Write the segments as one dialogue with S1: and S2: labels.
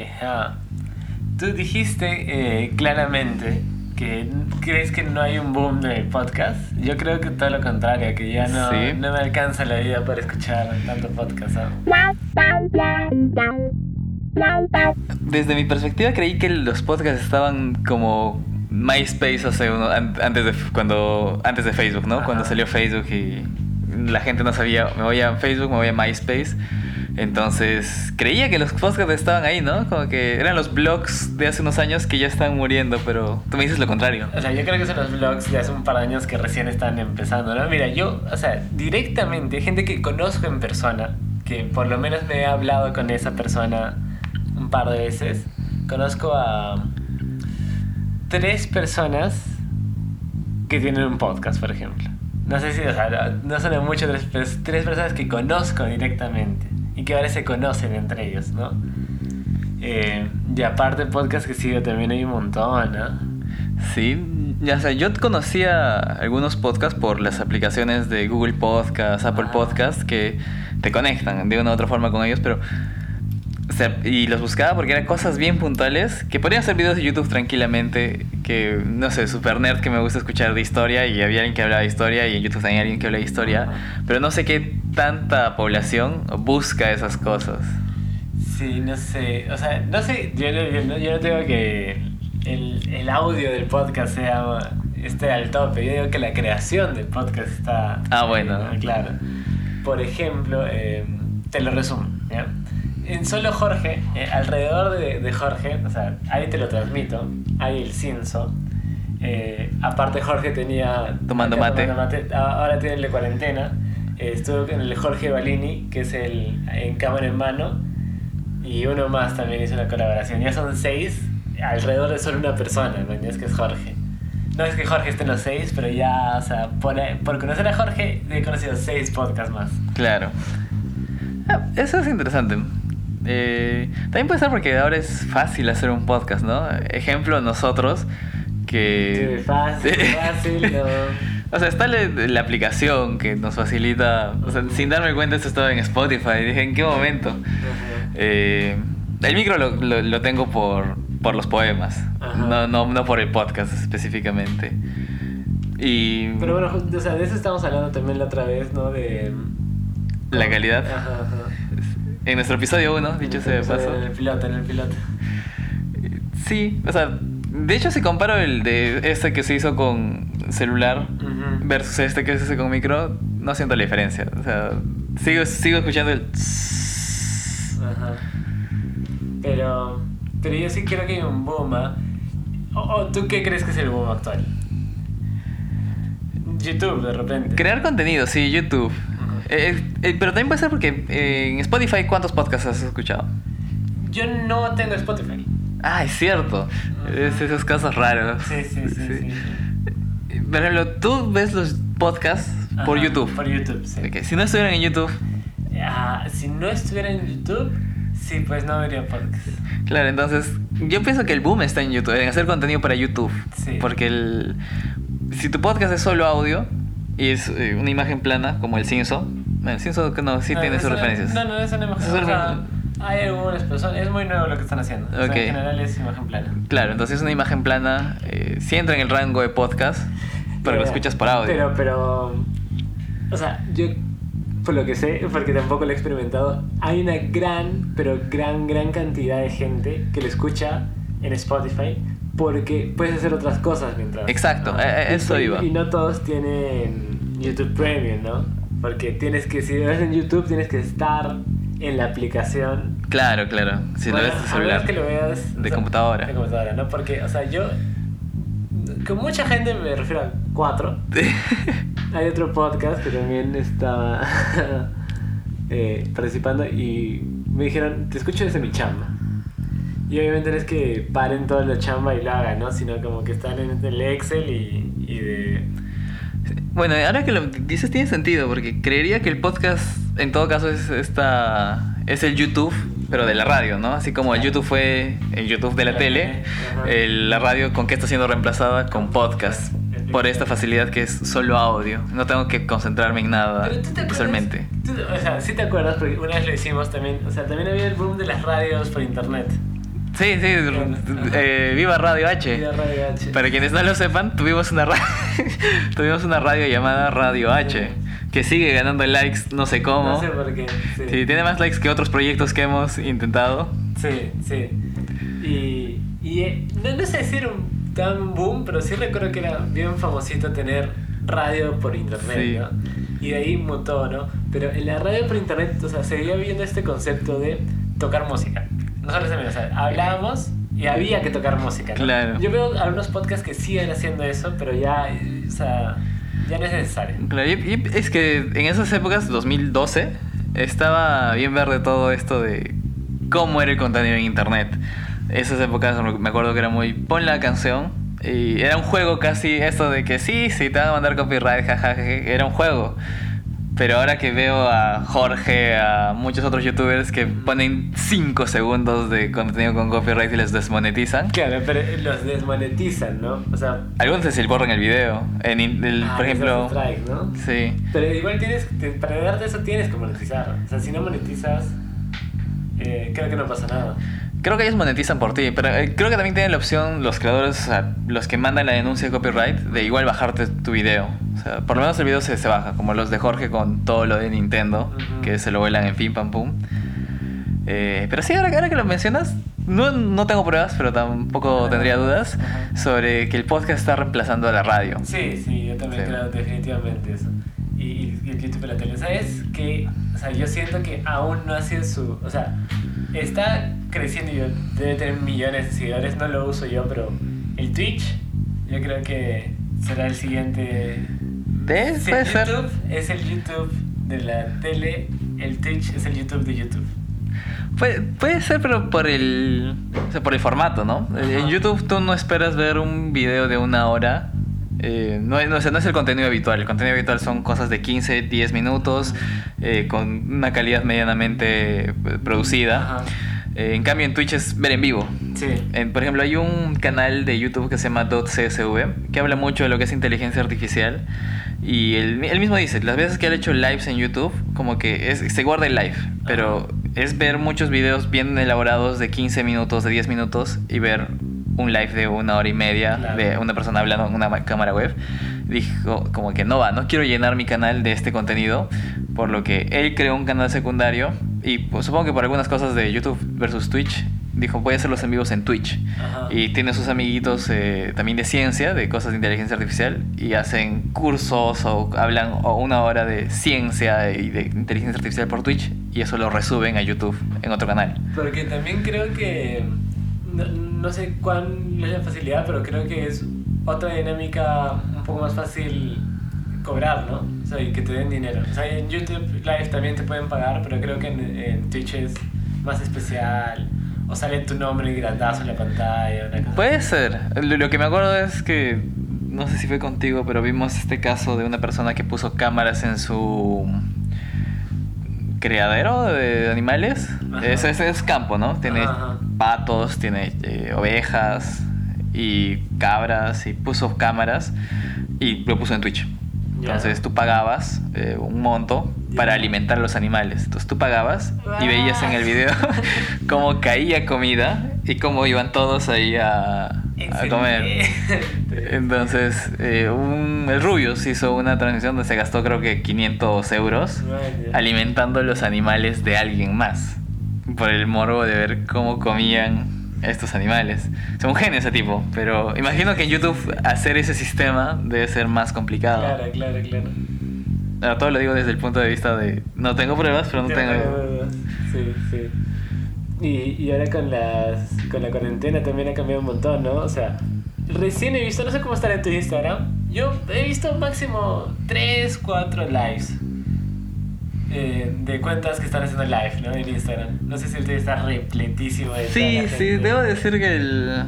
S1: Ajá. Tú dijiste eh, claramente que crees que no hay un boom de podcast. Yo creo que todo lo contrario, que ya no,
S2: Sí.
S1: no me alcanza la vida para escuchar tanto podcast.
S2: Desde mi perspectiva creí que los podcasts estaban como MySpace hace uno, an- antes de cuando antes de Facebook, ¿no?
S1: Ajá.
S2: Cuando salió Facebook y la gente no sabía, me voy a Facebook, me voy a MySpace. Entonces, creía que los podcasts estaban ahí, ¿no? Como que eran los blogs de hace unos años que ya están muriendo, pero tú me dices lo contrario.
S1: O sea, yo creo que son los vlogs de hace un par de años que recién están empezando, ¿no? Mira, yo, o sea, directamente, gente que conozco en persona, que por lo menos me he hablado con esa persona un par de veces, conozco a tres personas que tienen un podcast, por ejemplo. No sé si, o sea, no son mucho, tres, tres personas que conozco directamente y que ahora se conocen entre ellos, ¿no? Eh, y aparte podcast que sigo también hay un montón, ¿no?
S2: Sí, ya sea, yo conocía algunos podcasts por las aplicaciones de Google Podcasts, Apple
S1: Ah.
S2: Podcasts, que te conectan de una u otra forma con ellos, pero... Y los buscaba porque eran cosas bien puntuales, que podrían ser videos de YouTube tranquilamente, que, no sé, super nerd que me gusta escuchar de historia, y había alguien que hablaba de historia, y en YouTube también alguien que habla de historia, pero no sé qué tanta población busca esas cosas.
S1: Sí, no sé. O sea, no sé. Yo, no- yo no, tengo que el, el audio del podcast sea esté al tope. Yo digo que la creación del podcast está.
S2: Ah, bueno.
S1: Claro. Por ejemplo, eh, te lo resumo. ¿ya? En solo Jorge, eh, alrededor de, de Jorge, o sea, ahí te lo transmito. Hay el Cinso. Eh, aparte, Jorge tenía.
S2: Tomando mate.
S1: tomando mate. A- Ahora tiene el de cuarentena. Eh, estuvo en el Jorge Balini, que es el en cámara en mano. Y uno más también hizo una colaboración. Ya son seis, alrededor de solo una persona, ¿me entiendes? Que es Jorge. No es que Jorge esté en los seis, pero ya, o sea, por, por conocer a Jorge, he conocido seis podcasts más.
S2: Claro. Ah, eso es interesante. Eh, también puede ser porque ahora es fácil hacer un podcast, ¿no? Ejemplo, nosotros que...
S1: Sí, fácil, fácil, no.
S2: O sea, está la, la aplicación que nos facilita... O sea, sin darme cuenta esto estaba en Spotify. Dije, ¿en qué momento? Eh, el micro lo, lo- lo tengo por, por los poemas, no, no, no por el podcast específicamente. Y
S1: Pero bueno, o sea, de eso estamos hablando también la otra vez, ¿no? De...
S2: la calidad.
S1: Ajá, ajá.
S2: En nuestro episodio 1, dicho sea de paso.
S1: En el piloto, en el piloto.
S2: Sí, o sea, de hecho si comparo el de este que se hizo con celular versus este que se hizo con micro, no siento la diferencia. O sea, sigo, sigo escuchando el...
S1: Ajá. Pero, pero yo sí creo que hay un boom. ¿ah? ¿O, o tú qué crees que es el boom actual? YouTube, de repente.
S2: Crear contenido, sí, YouTube. Eh, eh, pero también puede ser porque eh, en Spotify, ¿cuántos podcasts has escuchado?
S1: Yo no tengo Spotify.
S2: Ah, es cierto. Es esos casos raros.
S1: Sí, sí, sí. sí.
S2: Por ejemplo, tú ves los podcasts por YouTube.
S1: Por YouTube, sí.
S2: Si no estuvieran en YouTube,
S1: Ah, si no estuviera en YouTube, sí, pues no vería podcast.
S2: claro, entonces yo pienso que el boom está en YouTube, en hacer contenido para YouTube.
S1: Sí.
S2: Porque el, si tu podcast es solo audio y es eh, una imagen plana, como el Cinso, bueno, que no, sí
S1: No,
S2: tiene
S1: eso
S2: sus
S1: no-
S2: referencias.
S1: No, no, eso no imagen.
S2: Es una-
S1: hay algunas personas. Es muy nuevo lo que están haciendo. O sea, en general es imagen plana.
S2: Claro, entonces una imagen plana eh, sí entra en el rango de podcast, pero lo escuchas por audio.
S1: Pero, pero. O sea, yo. Por lo que sé, porque tampoco lo he experimentado, hay una gran, pero gran, gran cantidad de gente que lo escucha en Spotify porque puedes hacer otras cosas mientras.
S2: Exacto,
S1: Ajá.
S2: eh, eh, eso
S1: y,
S2: iba.
S1: Y no todos tienen YouTube Premium, ¿no? Porque tienes que, si lo ves en YouTube, tienes que estar en la aplicación
S2: Claro, claro. Si
S1: bueno,
S2: lo ves
S1: a
S2: celular.
S1: que lo veas
S2: De computadora.
S1: De computadora, ¿no? Porque, o sea, yo. Con mucha gente me refiero a cuatro. Hay otro podcast que también estaba eh, participando y me dijeron: Te escucho desde mi chamba. Y obviamente no es que paren toda la chamba y lo hagan, ¿no? Sino como que están en el Excel y, y de.
S2: Bueno, ahora que lo dices tiene sentido, porque creería que el podcast en todo caso es esta es el YouTube, pero de la radio, ¿no? Así como el YouTube fue el YouTube de la tele, el- la radio con qué está siendo reemplazada con podcast, por esta facilidad que es solo audio. No tengo que concentrarme en nada
S1: Pero tú te acuerdas-
S2: visualmente.
S1: tú- o sea, sí te acuerdas, porque una vez lo hicimos también. O sea, también había el boom de las radios por internet.
S2: Sí, sí, eh, viva Radio H.
S1: Viva Radio H.
S2: Para quienes no lo sepan, tuvimos una, ra- tuvimos una radio llamada Radio H, que sigue ganando likes, no sé cómo.
S1: No sé por qué. Sí,
S2: Sí, tiene más likes que otros proyectos que hemos intentado.
S1: sí. sí. Y, y eh, no, no sé si era un tan boom, pero sí recuerdo que era bien famosito tener radio por internet,
S2: Sí.
S1: ¿no? Y de ahí mutó, ¿no? Pero en la radio por internet, o sea, seguía viendo este concepto de tocar música. Nosotros también, o sea, hablábamos y había que tocar música, ¿no?
S2: Claro.
S1: Yo veo algunos podcasts que siguen haciendo eso, pero ya, o sea, ya no es necesario.
S2: Claro, y- y es que en esas épocas, 2012, estaba bien verde todo esto de cómo era el contenido en internet. Esas épocas me acuerdo que era muy pon la canción y era un juego casi esto de que sí, sí, te van a mandar copyright, jajaja, era un juego. Pero ahora que veo a Jorge, a muchos otros youtubers que ponen 5 segundos de contenido con copyright y les desmonetizan.
S1: Claro, pero los desmonetizan, ¿no? O sea,
S2: Algunos se borran el video. En, el-
S1: ah,
S2: por ejemplo,
S1: ¿no?
S2: sí.
S1: Pero igual tienes, para darte eso tienes que monetizar. O sea, si no monetizas, eh, creo que no pasa nada.
S2: Creo que ellos monetizan por ti, pero eh, creo que también tienen la opción los creadores, o sea, los que mandan la denuncia de copyright, de igual bajarte tu video. O sea, por lo menos el video se, se baja, como los de Jorge con todo lo de Nintendo, que se lo vuelan en fin, pam, pum. Eh, pero sí, ahora, ahora que lo mencionas, no, no tengo pruebas, pero tampoco tendría dudas sobre que el podcast está reemplazando a la radio.
S1: Sí, sí, yo también
S2: Sí.
S1: creo definitivamente eso. Y, y, y el YouTube y la tele. ¿Sabes? Que, o sea, yo siento que aún no ha sido su... O sea, está creciendo y yo- debe tener millones de seguidores. No lo uso yo, pero el Twitch, yo creo que será el siguiente... Si
S2: Puede
S1: el
S2: ser.
S1: YouTube es el YouTube de la tele, el Twitch es el YouTube de YouTube.
S2: Puede, puede ser, pero por el, o sea, por el formato, ¿no? En. YouTube tú no esperas ver un video de una hora. Eh, no, es- no, o sea, no es el contenido habitual. El contenido habitual son cosas de 15, 10 minutos, eh, con una calidad medianamente eh, producida. Eh, en cambio, en Twitch es ver en vivo.
S1: Sí.
S2: Por ejemplo, hay un canal de YouTube que se llama .csv que habla mucho de lo que es inteligencia artificial. Y él, él mismo dice, las veces que él ha hecho lives en YouTube, como que es, se guarda el live, pero es ver muchos videos bien elaborados de 15 minutos, de 10 minutos y ver un live de una hora y media
S1: Claro.
S2: de una persona hablando en una ma- cámara web. Dijo como que no va, no quiero llenar mi canal de este contenido, por lo que él creó un canal secundario y pues, supongo que por algunas cosas de YouTube versus Twitch, dijo voy a hacer los en vivos en Twitch.
S1: Ajá.
S2: Y tiene sus amiguitos eh, también de ciencia, de cosas de inteligencia artificial, y hacen cursos o hablan o una hora de ciencia y de inteligencia artificial por Twitch, y eso lo resuben a YouTube en otro canal.
S1: Porque también creo que. No, sé cuál es la facilidad, pero creo que es otra dinámica un poco más fácil cobrar, ¿no? O sea, y que te den dinero. O sea, en YouTube Live también te pueden pagar, pero creo que en, en Twitch es más especial. O sale tu nombre grandazo en la pantalla. Una cosa
S2: Puede ser. Lo, lo que me acuerdo es que, no sé si fue contigo, pero vimos este caso de una persona que puso cámaras en su criadero de animales. Es, es campo, ¿no? Tiene
S1: Ajá.
S2: patos, tiene eh, ovejas y cabras y puso cámaras y lo puso en Twitch. Entonces tú pagabas eh, un monto para alimentar a los animales. Entonces tú pagabas y veías en el video cómo caía comida y cómo iban todos ahí a, a comer. Entonces, eh, un, el Rubius hizo una transmisión donde se gastó creo que 500 euros alimentando los animales de alguien más. Por el morbo de ver cómo comían estos animales. Es un genio ese tipo, pero imagino que en YouTube hacer ese sistema debe ser más complicado.
S1: Claro, claro, claro.
S2: Ahora, todo lo digo desde el punto de vista de no tengo pruebas, pero no tengo...
S1: Sí, sí. Y, y ahora con, las, con la cuarentena también ha cambiado un montón, ¿no? O sea, recién he visto, no sé cómo estará en tu Instagram, yo he visto máximo 3, 4 lives eh, de cuentas que están haciendo live, ¿no? En Instagram. No sé si usted está repletísimo de
S2: Sí, sí,
S1: gente.
S2: debo decir que el...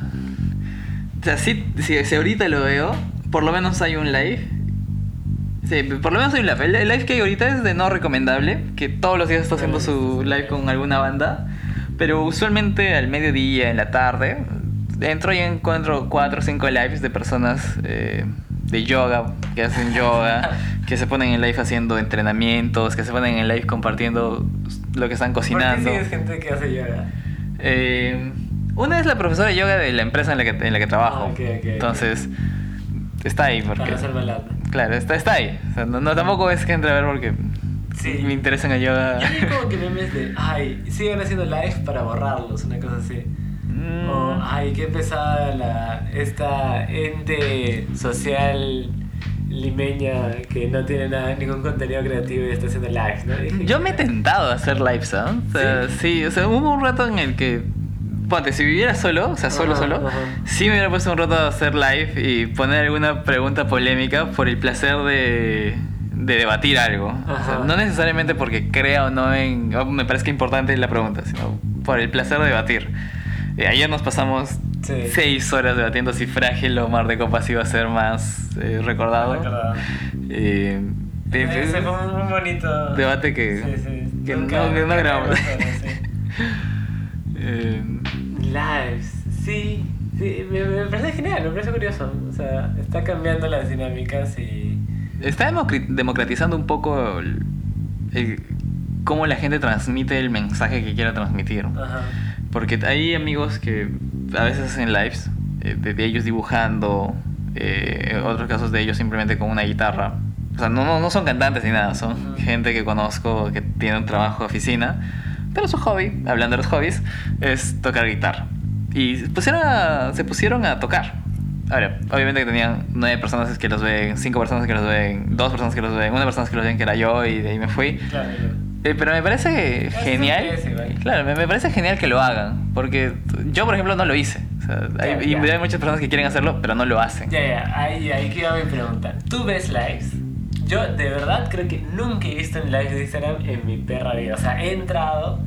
S2: O sea, sí, si, si ahorita lo veo, por lo menos hay un live. Sí, por lo menos hay un live. El el live que hay ahorita es de no recomendable, que todos los días está haciendo su live con alguna banda. Pero usualmente al mediodía, en la tarde, entro y encuentro cuatro o cinco lives de personas eh, de yoga, que hacen yoga, que se ponen en live haciendo entrenamientos, que se ponen en live compartiendo lo que están
S1: ¿Por qué
S2: cocinando.
S1: gente que hace yoga?
S2: Eh, Una es la profesora de yoga de la empresa en la que, en la que trabajo.
S1: Ah, ok, ok, ok.
S2: Entonces, está ahí porque...
S1: Para.
S2: Claro, está, está ahí. O sea, no, no, tampoco es que entre a ver porque
S1: Sí.
S2: me interesa en el yoga.
S1: Yo vi como que memes de, ay, siguen haciendo live para borrarlos, una cosa así.
S2: Mm,
S1: O, ay, qué pesada la, esta ente social limeña que no tiene nada, ningún contenido creativo y está haciendo live, ¿no? Y dije,
S2: Yo me he tentado a hacer lives, ¿ah? O sea, ¿Sí? o sea, hubo un rato en el que. Ponte, si viviera solo, o sea, solo,
S1: Ajá,
S2: solo,
S1: ajá.
S2: sí me hubiera puesto un rato a hacer live y poner alguna pregunta polémica por el placer de, de debatir algo. O sea, no necesariamente porque crea o no en. o me parezca importante la pregunta, sino por el placer de debatir. Eh, ayer nos pasamos
S1: Sí.
S2: seis horas debatiendo si Frágil o Mar de Copas iba a ser más eh, recordado.
S1: Recordado.
S2: Eh,
S1: Ese fue un bonito
S2: debate que-
S1: Sí, sí.
S2: que no- que no grabamos. eh,
S1: Lives, sí, sí, me, me parece genial, me parece curioso. O sea, está cambiando las dinámicas y.
S2: está democratizando un poco el, el- cómo la gente transmite el mensaje que quiera transmitir.
S1: Ajá.
S2: Porque hay amigos que a veces hacen lives eh, de, de ellos dibujando, eh, otros casos de ellos simplemente con una guitarra. O sea, no, no, no son cantantes ni nada, son gente que conozco que tiene un trabajo de oficina, pero su hobby, hablando de los hobbies, es tocar guitarra. Y pusieron a- se pusieron a tocar. Ahora, obviamente que tenían nueve personas que los ven, cinco personas que los ven, dos personas que los ven, una persona que los ven que era yo y de ahí me fui.
S1: Claro, claro.
S2: Eh, pero me parece
S1: Eso
S2: genial.
S1: es igual.
S2: Claro, me, me parece genial que lo hagan. Porque yo, por ejemplo, no lo hice. O sea, hay,
S1: Ya,
S2: y hay muchas personas que quieren hacerlo, pero no lo hacen.
S1: Ya, ya, ahí, ahí que va mi pregunta. ¿Tú ves lives? Yo de verdad creo que nunca he visto un live de Instagram en mi perra vida. O sea, he entrado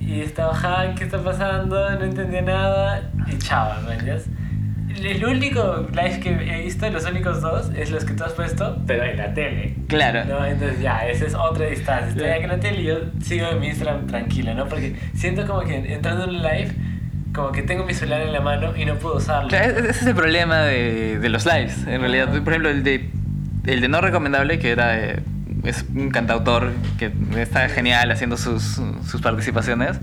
S1: y estaba, "Ja, ¿qué está pasando? No entendía nada y chao, ¿me entiendes? El único live que he visto, los únicos dos, es los que tú has puesto, pero en la tele.
S2: Claro.
S1: ¿no? Entonces ya, esa es otra distancia. Estoy aquí en la tele y yo sigo en mi Instagram tranquilo, ¿no? Porque siento como que entrando en un live, como que tengo mi celular en la mano y no puedo usarlo.
S2: Claro, ese ese es el problema de, de los lives. En realidad, por ejemplo, el de, el de no recomendable, que era eh, es un cantautor que está genial haciendo sus, sus participaciones,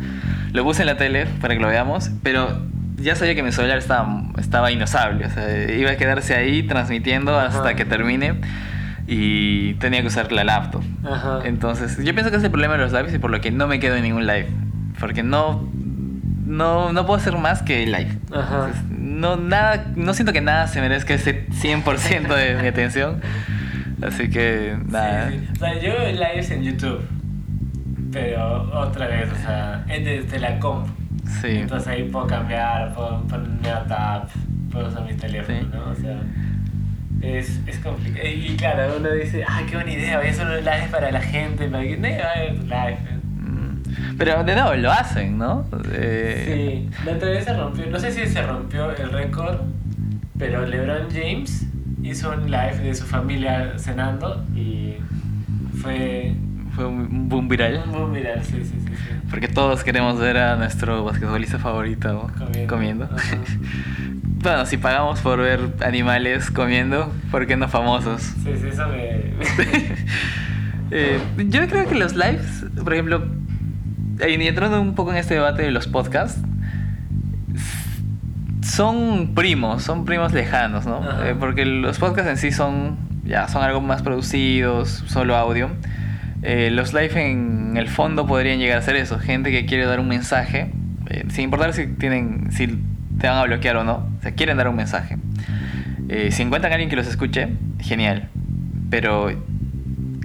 S2: lo puse en la tele para que lo veamos, pero ya sabía que mi celular estaba, estaba inusable. O sea, iba a quedarse ahí transmitiendo hasta que termine y tenía que usar la laptop.
S1: Ajá.
S2: Entonces, yo pienso que es el problema de los lives y por lo que no me quedo en ningún live. Porque no, no, no puedo hacer más que live.
S1: Ajá.
S2: Entonces, no, nada, no siento que nada se merezca ese 100% de mi atención. Así que, nada.
S1: Sí, sí. O sea, yo lives en YouTube, pero otra vez, o sea, es desde la comp.
S2: Sí.
S1: Entonces ahí puedo cambiar, puedo poner una tab, puedo usar mi teléfono,
S2: Sí.
S1: ¿no? O sea, es, es complicado. Y claro, uno dice, ah, qué buena idea, voy a hacer un live para la gente, para que nadie va a ver tu live.
S2: Mm. Pero de nuevo, lo hacen, ¿no? Eh,
S1: Sí, la otra vez se rompió, no sé si se rompió el récord, pero LeBron James hizo un live de su familia cenando y fue
S2: Fue un boom viral.
S1: un boom viral, sí, sí, sí. sí.
S2: Porque todos queremos ver a nuestro basquetbolista favorito
S1: Comiendo.
S2: comiendo.
S1: Ajá.
S2: bueno, si pagamos por ver animales comiendo, ¿por qué no famosos?
S1: Sí, sí, eso me...
S2: Eh, yo creo que los lives, por ejemplo, eh, y entrando un poco en este debate de los podcasts, son primos, son primos lejanos, ¿no? Eh, porque los podcasts en sí son ya son algo más producidos, solo audio. Eh, los live en el fondo podrían llegar a ser eso, gente que quiere dar un mensaje, eh, sin importar si tienen, si te van a bloquear o no, o sea, quieren dar un mensaje. Eh, si encuentran a alguien que los escuche, genial. Pero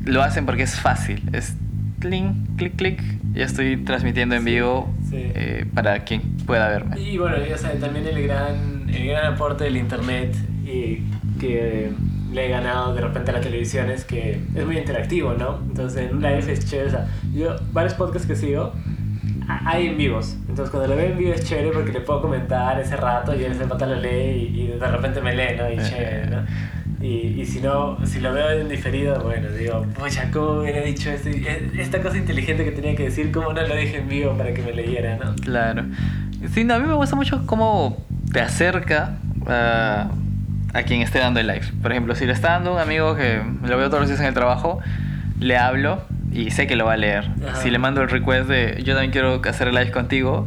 S2: lo hacen porque es fácil. Es clic, clic, clic. Ya estoy transmitiendo en vivo
S1: sí.
S2: para quien pueda verme.
S1: Y bueno, y, o sea, también el gran, el gran aporte del internet y que le he ganado de repente a la televisión es que es muy interactivo, ¿no? Entonces en un live es chévere. O sea, yo, varios podcasts que sigo, hay en vivos. Entonces cuando lo veo en vivo es chévere porque le puedo comentar ese rato y él ese pata lo lee y, y de repente me lee, ¿no? Y chévere, ¿no? Y, y si no, si lo veo en diferido, bueno, digo, pucha, ¿cómo hubiera dicho esto? Eh, Esta cosa inteligente que tenía que decir, ¿cómo no lo dije en vivo para que me leyera, ¿no?
S2: Claro. Sí, no, a mí me gusta mucho cómo te acerca a, a quien esté dando el live. Por ejemplo, si le está dando un amigo que lo veo todos los días en el trabajo, le hablo y sé que lo va a leer.
S1: Ajá.
S2: Si le mando el request de yo también quiero hacer el live contigo,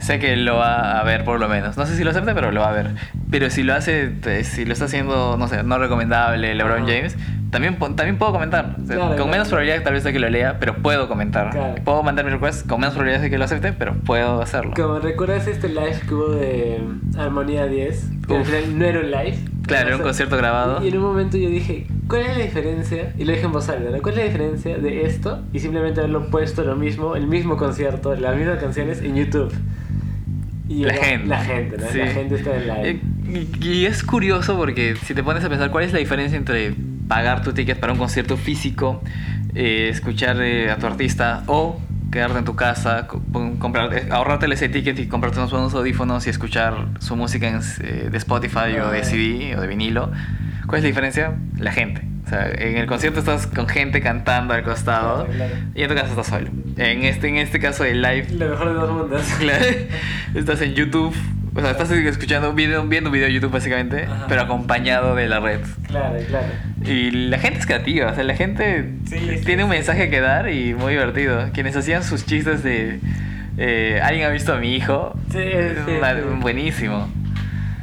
S2: sé que lo va a ver por lo menos. No sé si lo acepta, pero lo va a ver. Pero si lo hace, si lo está haciendo, no sé, no recomendable LeBron
S1: Ajá.
S2: James, también, también puedo comentar. O sea,
S1: Claro,
S2: con
S1: claro.
S2: menos probabilidad tal vez de que lo lea, pero puedo comentar.
S1: Claro.
S2: Puedo mandar mi request con menos probabilidad de que lo acepte, pero puedo hacerlo.
S1: Como recuerdas este live que hubo de Armonía 10, que al final no era un live.
S2: Claro, era un concierto grabado.
S1: Y en un momento yo dije, ¿cuál es la diferencia? Y lo dije en voz alta, ¿no? ¿Cuál es la diferencia de esto y simplemente haberlo puesto lo mismo, el mismo concierto, las mismas canciones en YouTube? Y
S2: La gente.
S1: La gente, ¿no?
S2: Sí.
S1: La gente está en live.
S2: Y, y es curioso porque si te pones a pensar cuál es la diferencia entre pagar tu ticket para un concierto físico, eh, escuchar eh, a tu artista o quedarte en tu casa, comprar, eh, ahorrarte ese ticket y comprarte unos buenos audífonos y escuchar su música en, eh, de Spotify o de. CD o de vinilo. ¿Cuál es la diferencia? La gente. O sea, en el concierto estás con gente cantando al costado
S1: Claro, claro.
S2: y en tu casa estás solo. En este, en este caso el live
S1: Lo mejor de dos mundos.
S2: Claro. Estás en YouTube. O sea, estás escuchando un video, viendo un video de YouTube básicamente,
S1: Ajá.
S2: pero acompañado de la red.
S1: Claro, claro.
S2: Y la gente es creativa, o sea, la gente
S1: Sí, sí,
S2: tiene un
S1: sí.
S2: mensaje que dar y muy divertido. Quienes hacían sus chistes de eh, alguien ha visto a mi hijo,
S1: sí.
S2: buenísimo.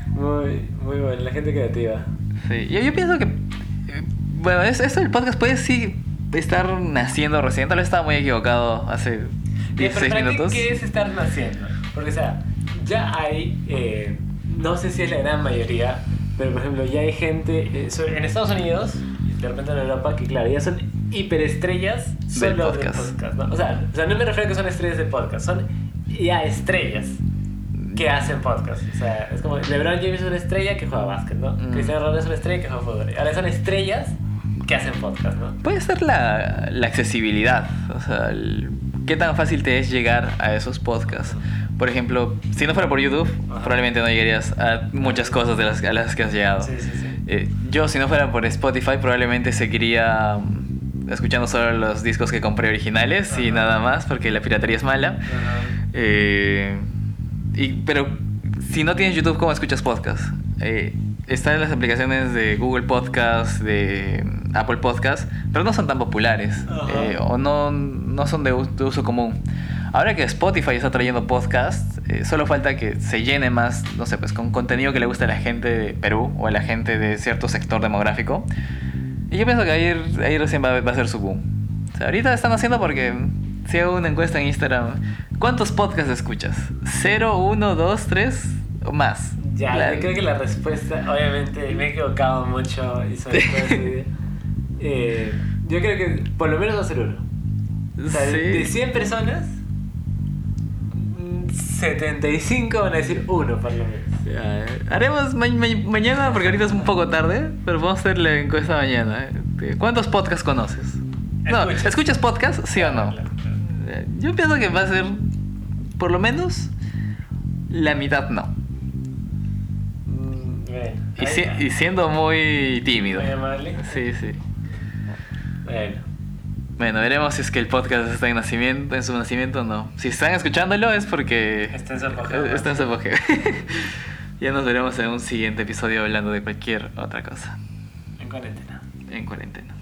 S1: Muy, muy bueno, la gente creativa.
S2: Sí. Yo, yo pienso que, eh, bueno, es- esto del podcast puede sí estar naciendo recién, tal vez estaba muy equivocado hace
S1: Eh, pero
S2: 16
S1: para ti,
S2: minutos.
S1: ¿Qué es estar naciendo? Porque, o sea, ya hay, eh, no sé si es la gran mayoría, pero por ejemplo, ya hay gente eh, en Estados Unidos, y de repente en Europa, que claro, ya son hiperestrellas
S2: Del
S1: solo
S2: podcast.
S1: de podcast. ¿no? O, sea, o sea, no me refiero a que son estrellas de podcast, son ya estrellas que hacen podcast. O sea, es como LeBron James es una estrella que juega básquet, ¿no?
S2: Mm.
S1: Cristiano Ronaldo es una estrella que juega fútbol. Ahora son estrellas que hacen podcast, ¿no?
S2: Puede ser la, la accesibilidad, o sea, el- qué tan fácil te es llegar a esos podcasts. Por ejemplo, si no fuera por YouTube,
S1: Ajá.
S2: probablemente no llegarías a muchas cosas de las, a las que has llegado.
S1: Sí, sí, sí.
S2: Eh, yo, si no fuera por Spotify, probablemente seguiría mm, escuchando solo los discos que compré originales y
S1: Ajá.
S2: nada más, porque la piratería es mala. Eh, y, pero si no tienes YouTube, ¿cómo escuchas podcast? Eh, están las aplicaciones de Google Podcast, de mm, Apple Podcast, pero no son tan populares eh, o no, no son de uso común. Ahora que Spotify está trayendo podcast, eh, solo falta que se llene más, no sé, pues con contenido que le guste a la gente de Perú o a la gente de cierto sector demográfico. Y yo pienso que ahí, ahí recién va, va a ser su boom. O sea, ahorita están haciendo porque si hago una encuesta en Instagram, ¿cuántos podcasts escuchas? ¿Cero, uno, dos, tres o más?
S1: Ya,
S2: La-
S1: yo creo que la respuesta, obviamente, me he equivocado mucho y sobre todo. Eh, yo creo que por lo menos va a ser uno. O sea, de-
S2: Sí.
S1: de 100 personas, 75 van a decir uno por lo menos.
S2: Ya, eh. Haremos ma- ma- mañana, porque ahorita es un poco tarde, pero vamos a hacer la encuesta mañana. eh. ¿Cuántos podcasts conoces? No,
S1: Escuchas.
S2: ¿escuchas podcast? ¿Sí o no?
S1: Claro, claro.
S2: Eh, Yo pienso que va a ser, por lo menos, la mitad no.
S1: Mm, bueno,
S2: Y,
S1: ahí
S2: si-
S1: está.
S2: y siendo muy tímido.
S1: Muy amable.
S2: Sí, sí.
S1: Bueno,
S2: Bueno, veremos si es que el podcast está en nacimiento, en su nacimiento o no. Si están escuchándolo es porque
S1: Está en su apogeo.
S2: está en su apogeo. ya nos veremos en un siguiente episodio hablando de cualquier otra cosa
S1: en cuarentena.
S2: en cuarentena.